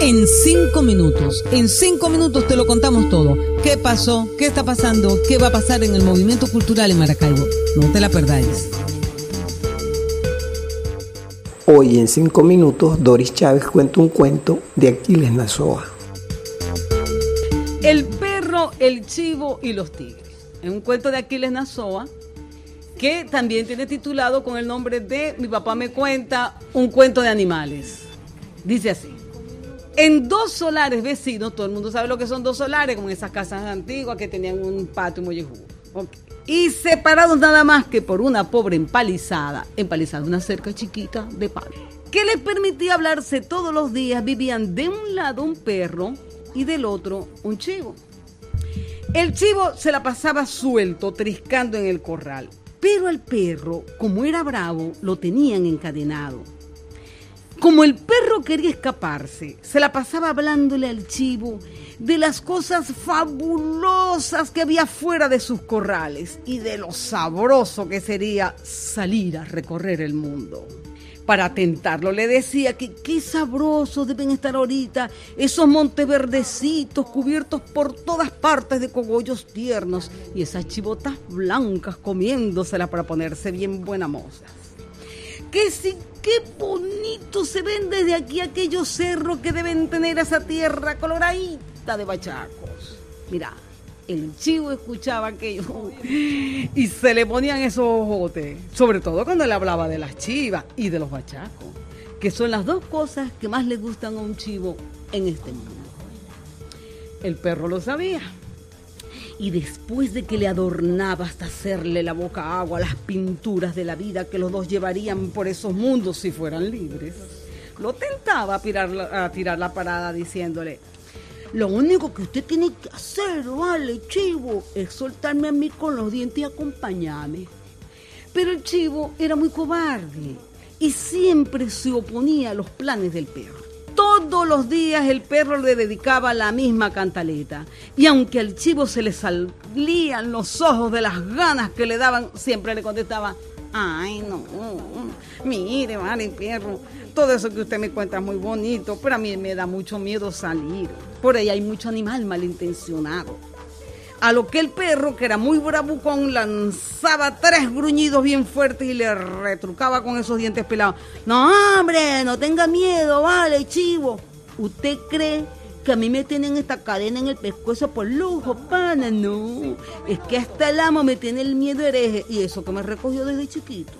en cinco minutos. En cinco minutos te lo contamos todo. ¿Qué pasó? ¿Qué está pasando? ¿Qué va a pasar en el movimiento cultural en Maracaibo? No te la perdáis. Hoy en cinco minutos Doris Chávez cuenta un cuento de Aquiles Nazoa. El perro, el chivo y los tigres. Es un cuento de Aquiles Nazoa que también tiene titulado con el nombre de Mi papá me cuenta un cuento de animales. Dice así. En dos solares vecinos, todo el mundo sabe lo que son dos solares, como en esas casas antiguas que tenían un patio muy okay. Y separados nada más que por una pobre empalizada, empalizada, una cerca chiquita de palo, que les permitía hablarse todos los días, vivían de un lado un perro y del otro un chivo. El chivo se la pasaba suelto, triscando en el corral, pero el perro, como era bravo, lo tenían encadenado. Como el perro quería escaparse, se la pasaba hablándole al chivo de las cosas fabulosas que había fuera de sus corrales y de lo sabroso que sería salir a recorrer el mundo. Para tentarlo le decía que qué sabrosos deben estar ahorita esos montes verdecitos cubiertos por todas partes de cogollos tiernos y esas chivotas blancas comiéndoselas para ponerse bien buena moza. Que si qué bonito se ven desde aquí aquellos cerros que deben tener esa tierra coloradita de bachacos. Mira, el chivo escuchaba aquello y se le ponían esos ojotes, sobre todo cuando le hablaba de las chivas y de los bachacos, que son las dos cosas que más le gustan a un chivo en este mundo. El perro lo sabía y después de que le adornaba hasta hacerle la boca agua las pinturas de la vida que los dos llevarían por esos mundos si fueran libres, lo tentaba a tirar, a tirar la parada diciéndole, lo único que usted tiene que hacer, vale, chivo, es soltarme a mí con los dientes y acompañarme. Pero el chivo era muy cobarde y siempre se oponía a los planes del perro. Todos los días el perro le dedicaba la misma cantaleta. Y aunque al chivo se le salían los ojos de las ganas que le daban, siempre le contestaba, ay no, mire, vale, perro, todo eso que usted me cuenta es muy bonito, pero a mí me da mucho miedo salir. Por ahí hay mucho animal malintencionado. A lo que el perro, que era muy bravucón, lanzaba tres gruñidos bien fuertes y le retrucaba con esos dientes pelados. No, hombre, no tenga miedo, vale, chivo. ¿Usted cree que a mí me tienen esta cadena en el pescuezo por lujo, pana? No, es que hasta el amo me tiene el miedo hereje y eso que me recogió desde chiquito.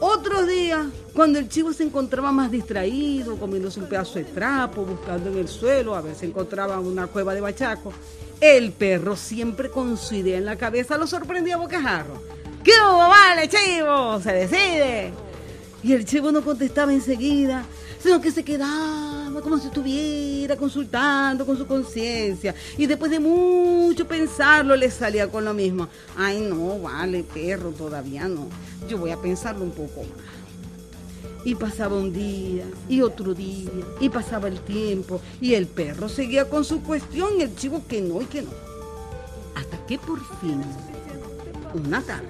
Otros días, cuando el chivo se encontraba más distraído, comiéndose un pedazo de trapo, buscando en el suelo, a ver si encontraba una cueva de bachaco, el perro, siempre con su idea en la cabeza, lo sorprendía a bocajarro. ¿Qué hubo, vale, chivo? Se decide. Y el chivo no contestaba enseguida, sino que se quedaba como si estuviera consultando con su conciencia. Y después de mucho pensarlo, le salía con lo mismo. Ay, no, vale, perro, todavía no. Yo voy a pensarlo un poco más. Y pasaba un día, y otro día, y pasaba el tiempo, y el perro seguía con su cuestión, y el chivo que no y que no. Hasta que por fin, una tarde,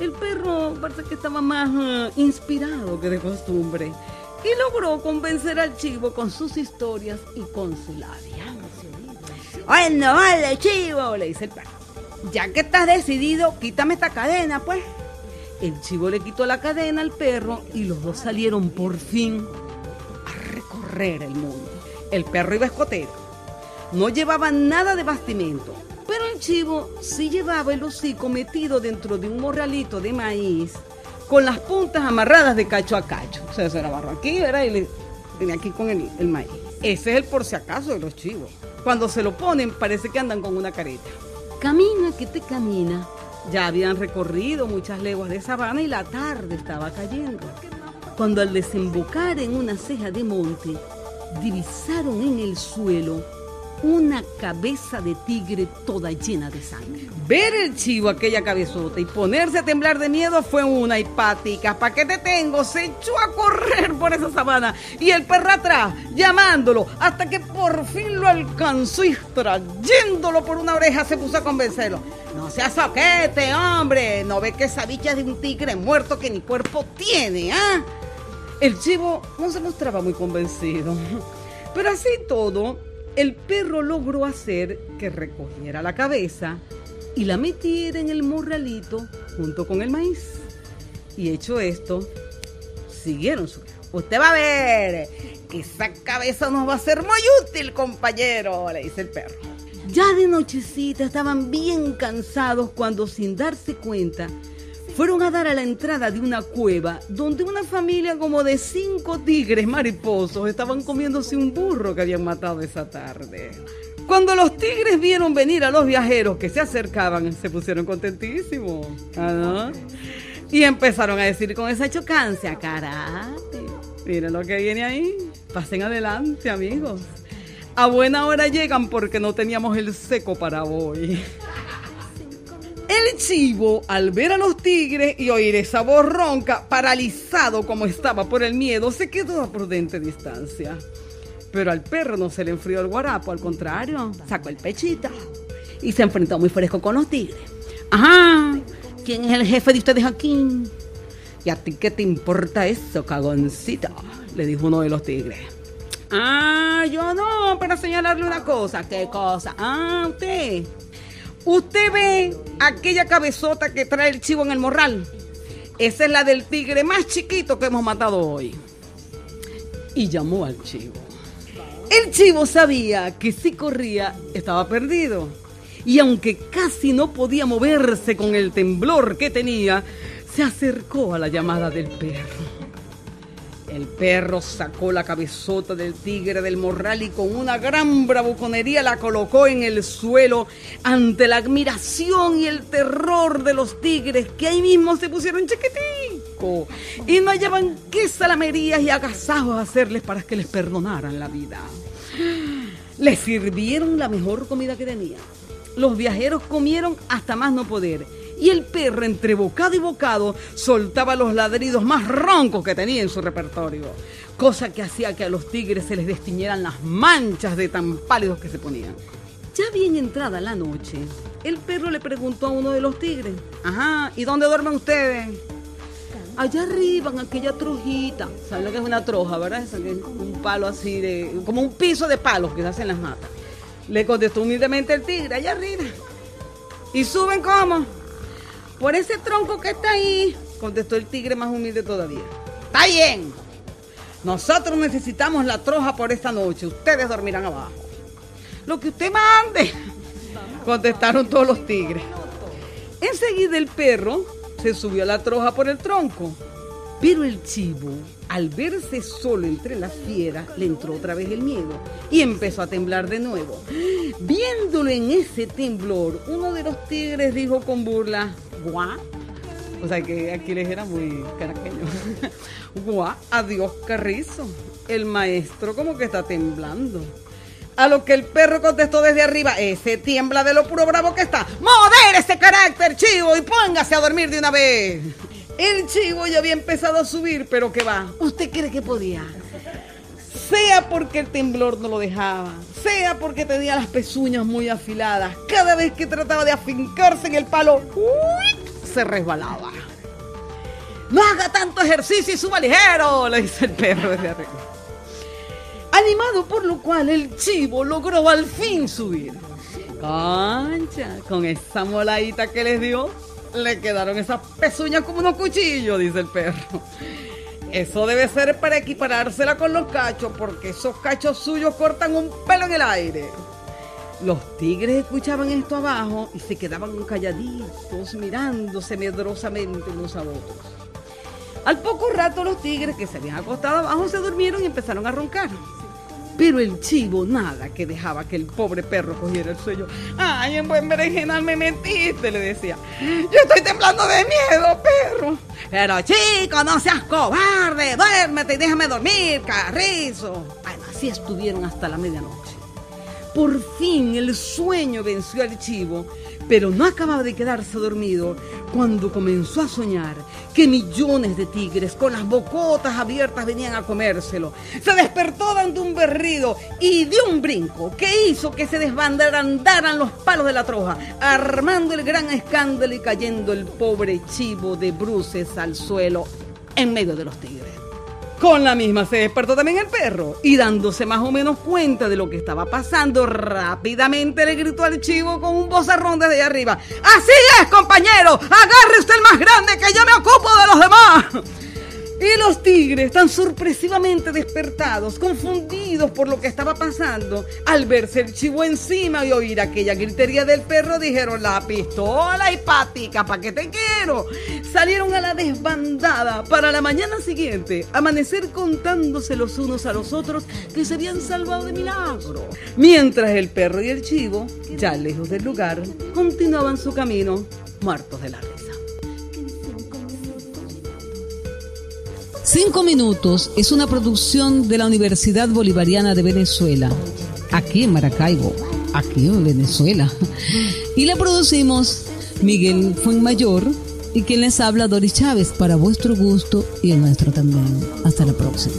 el perro parece que estaba más eh, inspirado que de costumbre, y logró convencer al chivo con sus historias y con su labia. Bueno, vale, chivo, le dice el perro. Ya que estás decidido, quítame esta cadena, pues. El chivo le quitó la cadena al perro y los dos salieron por fin a recorrer el mundo. El perro iba escotero. No llevaba nada de bastimento, pero el chivo sí llevaba el hocico metido dentro de un morralito de maíz con las puntas amarradas de cacho a cacho. O sea, se la agarró aquí, ¿verdad? Y le tenía aquí con el, el maíz. Ese es el por si acaso de los chivos. Cuando se lo ponen, parece que andan con una careta. Camina que te camina ya habían recorrido muchas leguas de sabana y la tarde estaba cayendo. Cuando al desembocar en una ceja de monte, divisaron en el suelo una cabeza de tigre toda llena de sangre. Ver el chivo aquella cabezota y ponerse a temblar de miedo fue una hipática. ¿Para qué te tengo? Se echó a correr por esa sabana y el perro atrás, llamándolo, hasta que por fin lo alcanzó y trayéndolo por una oreja se puso a convencerlo. No seas soquete, hombre. No ve que esa bicha es de un tigre muerto que ni cuerpo tiene, ¿ah? El chivo no se mostraba muy convencido. Pero así todo, el perro logró hacer que recogiera la cabeza y la metiera en el morralito junto con el maíz. Y hecho esto, siguieron su... Usted va a ver, esa cabeza nos va a ser muy útil, compañero, le dice el perro. Ya de nochecita estaban bien cansados cuando sin darse cuenta fueron a dar a la entrada de una cueva donde una familia como de cinco tigres mariposos estaban comiéndose un burro que habían matado esa tarde. Cuando los tigres vieron venir a los viajeros que se acercaban, se pusieron contentísimos. ¿Ah, Y empezaron a decir con esa chocancia, caray, miren lo que viene ahí. Pasen adelante, amigos. A buena hora llegan porque no teníamos el seco para hoy. El chivo, al ver a los tigres y oír esa voz ronca, paralizado como estaba por el miedo, se quedó a prudente distancia. Pero al perro no se le enfrió el guarapo, al contrario, sacó el pechito y se enfrentó muy fresco con los tigres. Ajá, ¿quién es el jefe de ustedes aquí? ¿Y a ti qué te importa eso, cagoncito? Le dijo uno de los tigres. Ah, yo no, para señalarle una cosa. ¿Qué cosa? Ah, usted. Usted ve aquella cabezota que trae el chivo en el morral. Esa es la del tigre más chiquito que hemos matado hoy. Y llamó al chivo. El chivo sabía que si corría estaba perdido. Y aunque casi no podía moverse con el temblor que tenía, se acercó a la llamada del perro. El perro sacó la cabezota del tigre del morral y con una gran bravuconería la colocó en el suelo ante la admiración y el terror de los tigres que ahí mismo se pusieron chiquitico y no hallaban qué salamerías y agasajos hacerles para que les perdonaran la vida. Les sirvieron la mejor comida que tenían. Los viajeros comieron hasta más no poder y el perro entre bocado y bocado soltaba los ladridos más roncos que tenía en su repertorio, cosa que hacía que a los tigres se les destiñeran las manchas de tan pálidos que se ponían. Ya bien entrada la noche, el perro le preguntó a uno de los tigres, ajá, ¿y dónde duermen ustedes? Allá arriba, en aquella trojita. ¿Saben lo que es una troja, verdad? Es un palo así de. como un piso de palos que se hacen las matas. Le contestó humildemente el tigre, allá arriba. ¿Y suben cómo? Por ese tronco que está ahí, contestó el tigre más humilde todavía. Está bien. Nosotros necesitamos la troja por esta noche. Ustedes dormirán abajo. Lo que usted mande, contestaron todos los tigres. Enseguida el perro se subió a la troja por el tronco. Pero el chivo, al verse solo entre las fieras, le entró otra vez el miedo y empezó a temblar de nuevo. Viéndolo en ese temblor, uno de los tigres dijo con burla, guá. O sea que aquí les era muy caraqueño. guá, adiós carrizo. El maestro como que está temblando. A lo que el perro contestó desde arriba, ese tiembla de lo puro bravo que está. Modere ese carácter, chivo, y póngase a dormir de una vez. El chivo ya había empezado a subir, pero ¿qué va? ¿Usted cree que podía? Sea porque el temblor no lo dejaba, sea porque tenía las pezuñas muy afiladas, cada vez que trataba de afincarse en el palo, se resbalaba. No haga tanto ejercicio y suba ligero, le dice el perro desde arriba. Animado por lo cual el chivo logró al fin subir. Concha, con esa moladita que les dio, le quedaron esas pezuñas como unos cuchillos, dice el perro. Eso debe ser para equiparársela con los cachos, porque esos cachos suyos cortan un pelo en el aire. Los tigres escuchaban esto abajo y se quedaban calladitos, mirándose medrosamente unos a otros. Al poco rato los tigres que se habían acostado abajo se durmieron y empezaron a roncar. Pero el chivo nada que dejaba que el pobre perro cogiera el sueño. Ay, en buen berenjenal me metiste, le decía. Yo estoy temblando de miedo, perro. Pero chico, no seas cobarde, duérmete y déjame dormir, carrizo. Así estuvieron hasta la medianoche. Por fin el sueño venció al chivo, pero no acababa de quedarse dormido cuando comenzó a soñar que millones de tigres con las bocotas abiertas venían a comérselo. Se despertó dando y dio un brinco que hizo que se desbandaran los palos de la troja, armando el gran escándalo y cayendo el pobre chivo de bruces al suelo en medio de los tigres. Con la misma se despertó también el perro y dándose más o menos cuenta de lo que estaba pasando, rápidamente le gritó al chivo con un bozarrón desde arriba. Así es, compañero, agarre usted el más grande que yo me ocupo de los demás. Y los tigres, tan sorpresivamente despertados, confundidos por lo que estaba pasando, al verse el chivo encima y oír aquella gritería del perro, dijeron la pistola hipática, ¿pa' qué te quiero? Salieron a la desbandada para la mañana siguiente, amanecer contándose los unos a los otros que se habían salvado de milagro. Mientras el perro y el chivo, ya lejos del lugar, continuaban su camino, muertos de la Cinco Minutos es una producción de la Universidad Bolivariana de Venezuela, aquí en Maracaibo, aquí en Venezuela. Y la producimos Miguel Fuenmayor y quien les habla Doris Chávez para vuestro gusto y el nuestro también. Hasta la próxima.